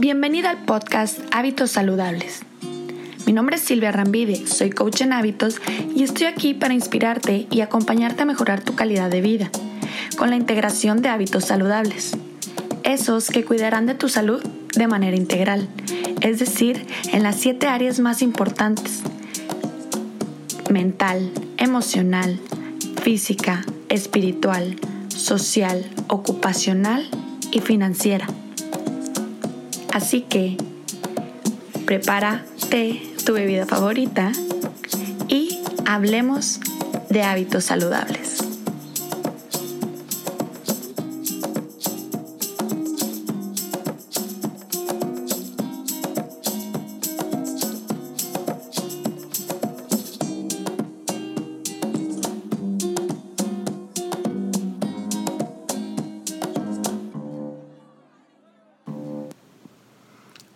Bienvenida al podcast Hábitos Saludables. Mi nombre es Silvia Rambide, soy coach en hábitos y estoy aquí para inspirarte y acompañarte a mejorar tu calidad de vida con la integración de hábitos saludables. Esos que cuidarán de tu salud de manera integral, es decir, en las siete áreas más importantes. Mental, emocional, física, espiritual, social, ocupacional y financiera. Así que prepárate tu bebida favorita y hablemos de hábitos saludables.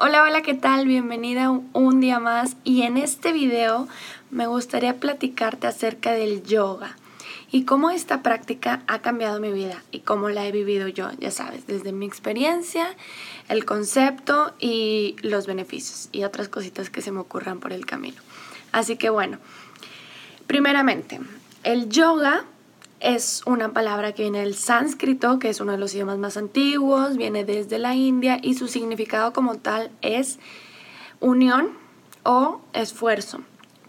Hola, hola, ¿qué tal? Bienvenida un día más y en este video me gustaría platicarte acerca del yoga y cómo esta práctica ha cambiado mi vida y cómo la he vivido yo, ya sabes, desde mi experiencia, el concepto y los beneficios y otras cositas que se me ocurran por el camino. Así que bueno, primeramente, el yoga es una palabra que viene del sánscrito, que es uno de los idiomas más antiguos, viene desde la India y su significado como tal es unión o esfuerzo,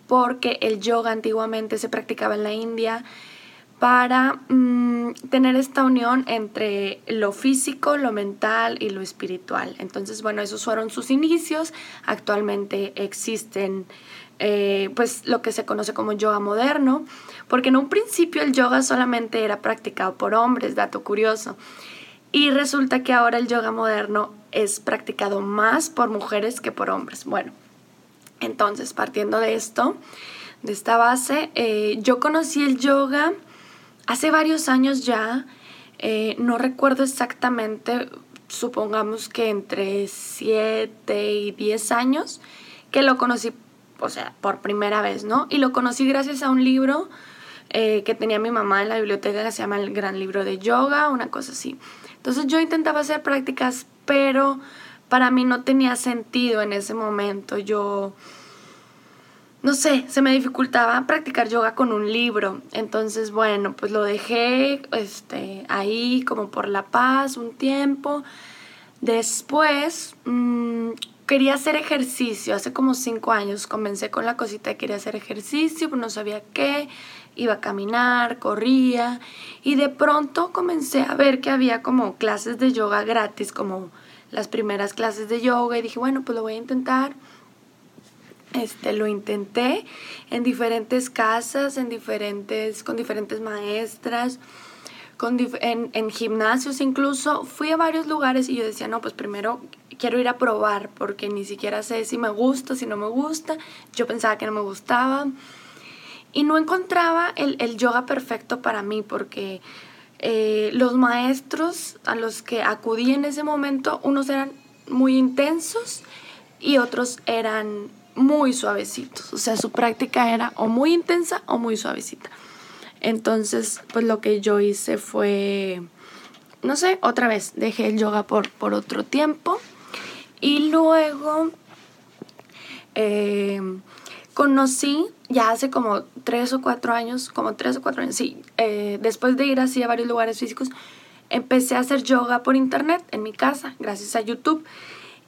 porque el yoga antiguamente se practicaba en la India para mm, tener esta unión entre lo físico, lo mental y lo espiritual. Entonces, bueno, esos fueron sus inicios. Actualmente existen eh, pues lo que se conoce como yoga moderno, porque en un principio el yoga solamente era practicado por hombres, dato curioso, y resulta que ahora el yoga moderno es practicado más por mujeres que por hombres. Bueno, entonces partiendo de esto, de esta base, eh, yo conocí el yoga hace varios años ya, eh, no recuerdo exactamente, supongamos que entre 7 y 10 años, que lo conocí o sea, por primera vez, ¿no? Y lo conocí gracias a un libro eh, que tenía mi mamá en la biblioteca que se llama El Gran Libro de Yoga, una cosa así. Entonces yo intentaba hacer prácticas, pero para mí no tenía sentido en ese momento. Yo, no sé, se me dificultaba practicar yoga con un libro. Entonces, bueno, pues lo dejé este, ahí como por la paz un tiempo. Después, mmm, quería hacer ejercicio. Hace como cinco años comencé con la cosita de quería hacer ejercicio, pero no sabía qué. Iba a caminar, corría y de pronto comencé a ver que había como clases de yoga gratis, como las primeras clases de yoga y dije, bueno, pues lo voy a intentar. Este, lo intenté en diferentes casas, en diferentes, con diferentes maestras, en, gimnasios incluso. Fui a varios lugares y yo decía, no, pues primero quiero ir a probar porque ni siquiera sé si me gusta, si no me gusta. Yo pensaba que no me gustaba. Y no encontraba el, yoga perfecto para mí porque eh, los maestros a los que acudí en ese momento, unos eran muy intensos y otros eran muy suavecitos. O sea, su práctica era o muy intensa o muy suavecita. Entonces, pues lo que yo hice fue, no sé, otra vez, dejé el yoga por, por otro tiempo. Y luego eh, conocí, ya hace como tres o cuatro años, como tres o cuatro años, sí, eh, después de ir así a varios lugares físicos, empecé a hacer yoga por internet en mi casa, gracias a YouTube,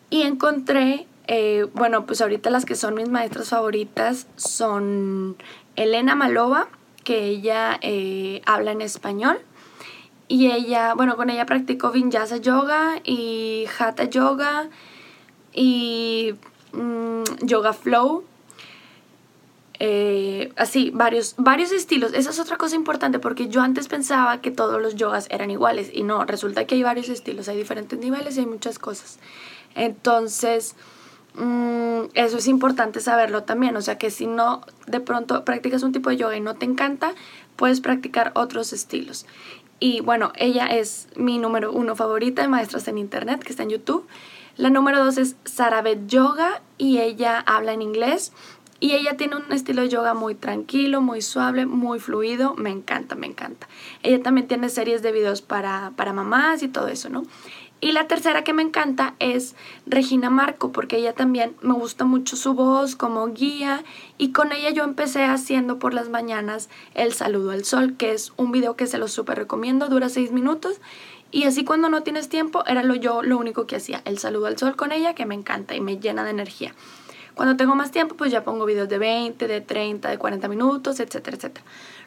y encontré, eh, bueno, pues ahorita las que son mis maestras favoritas son Elena Malova, que ella habla en español, y ella, bueno, con ella practicó Vinyasa Yoga y Hatha Yoga y mm, Yoga Flow. Eh, así, varios, varios estilos. Esa es otra cosa importante porque yo antes pensaba que todos los yogas eran iguales y no, resulta que hay varios estilos, hay diferentes niveles y hay muchas cosas. Entonces, mm, eso es importante saberlo también. O sea que si no de pronto practicas un tipo de yoga y no te encanta, puedes practicar otros estilos. Y bueno, ella es mi número uno favorita de maestras en internet que está en YouTube. La número dos es Sarabet Yoga y ella habla en inglés. Y ella tiene un estilo de yoga muy tranquilo, muy suave, muy fluido. Me encanta, me encanta. Ella también tiene series de videos para, para mamás y todo eso, ¿no? Y la tercera que me encanta es Regina Marco, porque ella también me gusta mucho su voz como guía y con ella yo empecé haciendo por las mañanas el saludo al sol, que es un video que se lo súper recomiendo, dura seis minutos y así cuando no tienes tiempo era lo yo lo único que hacía, el saludo al sol con ella, que me encanta y me llena de energía. Cuando tengo más tiempo, pues ya pongo videos de 20, de 30, de 40 minutos, etcétera, etcétera.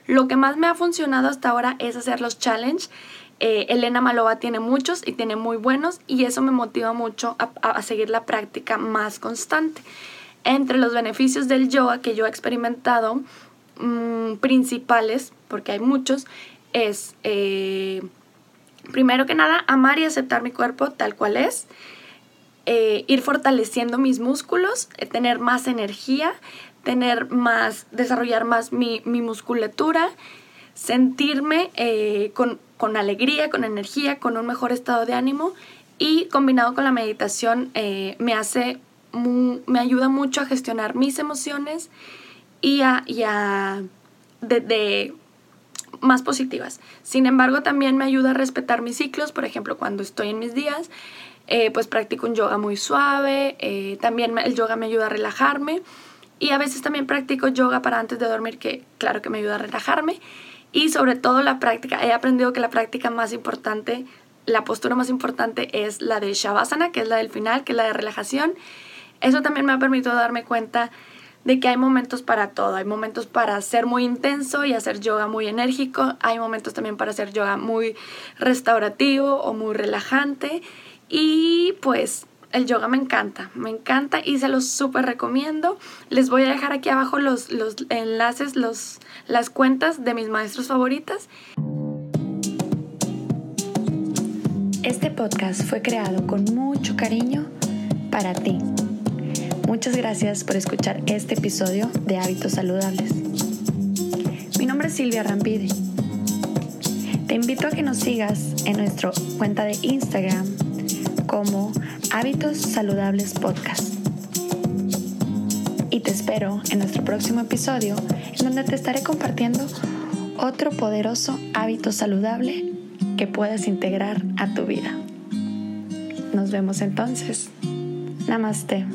Lo que más me ha funcionado hasta ahora es hacer los challenge eh, Elena Malova tiene muchos y tiene muy buenos y eso me motiva mucho a, seguir la práctica más constante. Entre los beneficios del yoga que yo he experimentado, mm, principales, porque hay muchos, es, eh, primero que nada, amar y aceptar mi cuerpo tal cual es, eh, ir fortaleciendo mis músculos, tener más energía, tener más, desarrollar más mi, mi musculatura, sentirme con con alegría, con energía, con un mejor estado de ánimo y combinado con la meditación eh, me hace, me ayuda mucho a gestionar mis emociones y a, y de, más positivas. Sin embargo, también me ayuda a respetar mis ciclos, por ejemplo, cuando estoy en mis días, eh, pues practico un yoga muy suave, eh, también el yoga me ayuda a relajarme. Y a veces también practico yoga para antes de dormir, que claro que me ayuda a relajarme y sobre todo la práctica. He aprendido que la práctica más importante, la postura más importante es la de Shavasana, que es la del final, que es la de relajación. Eso también me ha permitido darme cuenta de que hay momentos para todo. Hay momentos para ser muy intenso y hacer yoga muy enérgico. Hay momentos también para hacer yoga muy restaurativo o muy relajante. Y pues el yoga me encanta, me encanta y se los súper recomiendo. Les voy a dejar aquí abajo los, los enlaces, los, las cuentas de mis maestros favoritas. Este podcast fue creado con mucho cariño para ti. Muchas gracias por escuchar este episodio de Hábitos Saludables. Mi nombre es Silvia Rampide. Te invito a que nos sigas en nuestra cuenta de Instagram como Hábitos Saludables Podcast. Y te espero en nuestro próximo episodio, en donde te estaré compartiendo otro poderoso hábito saludable que puedas integrar a tu vida. Nos vemos entonces. Namaste.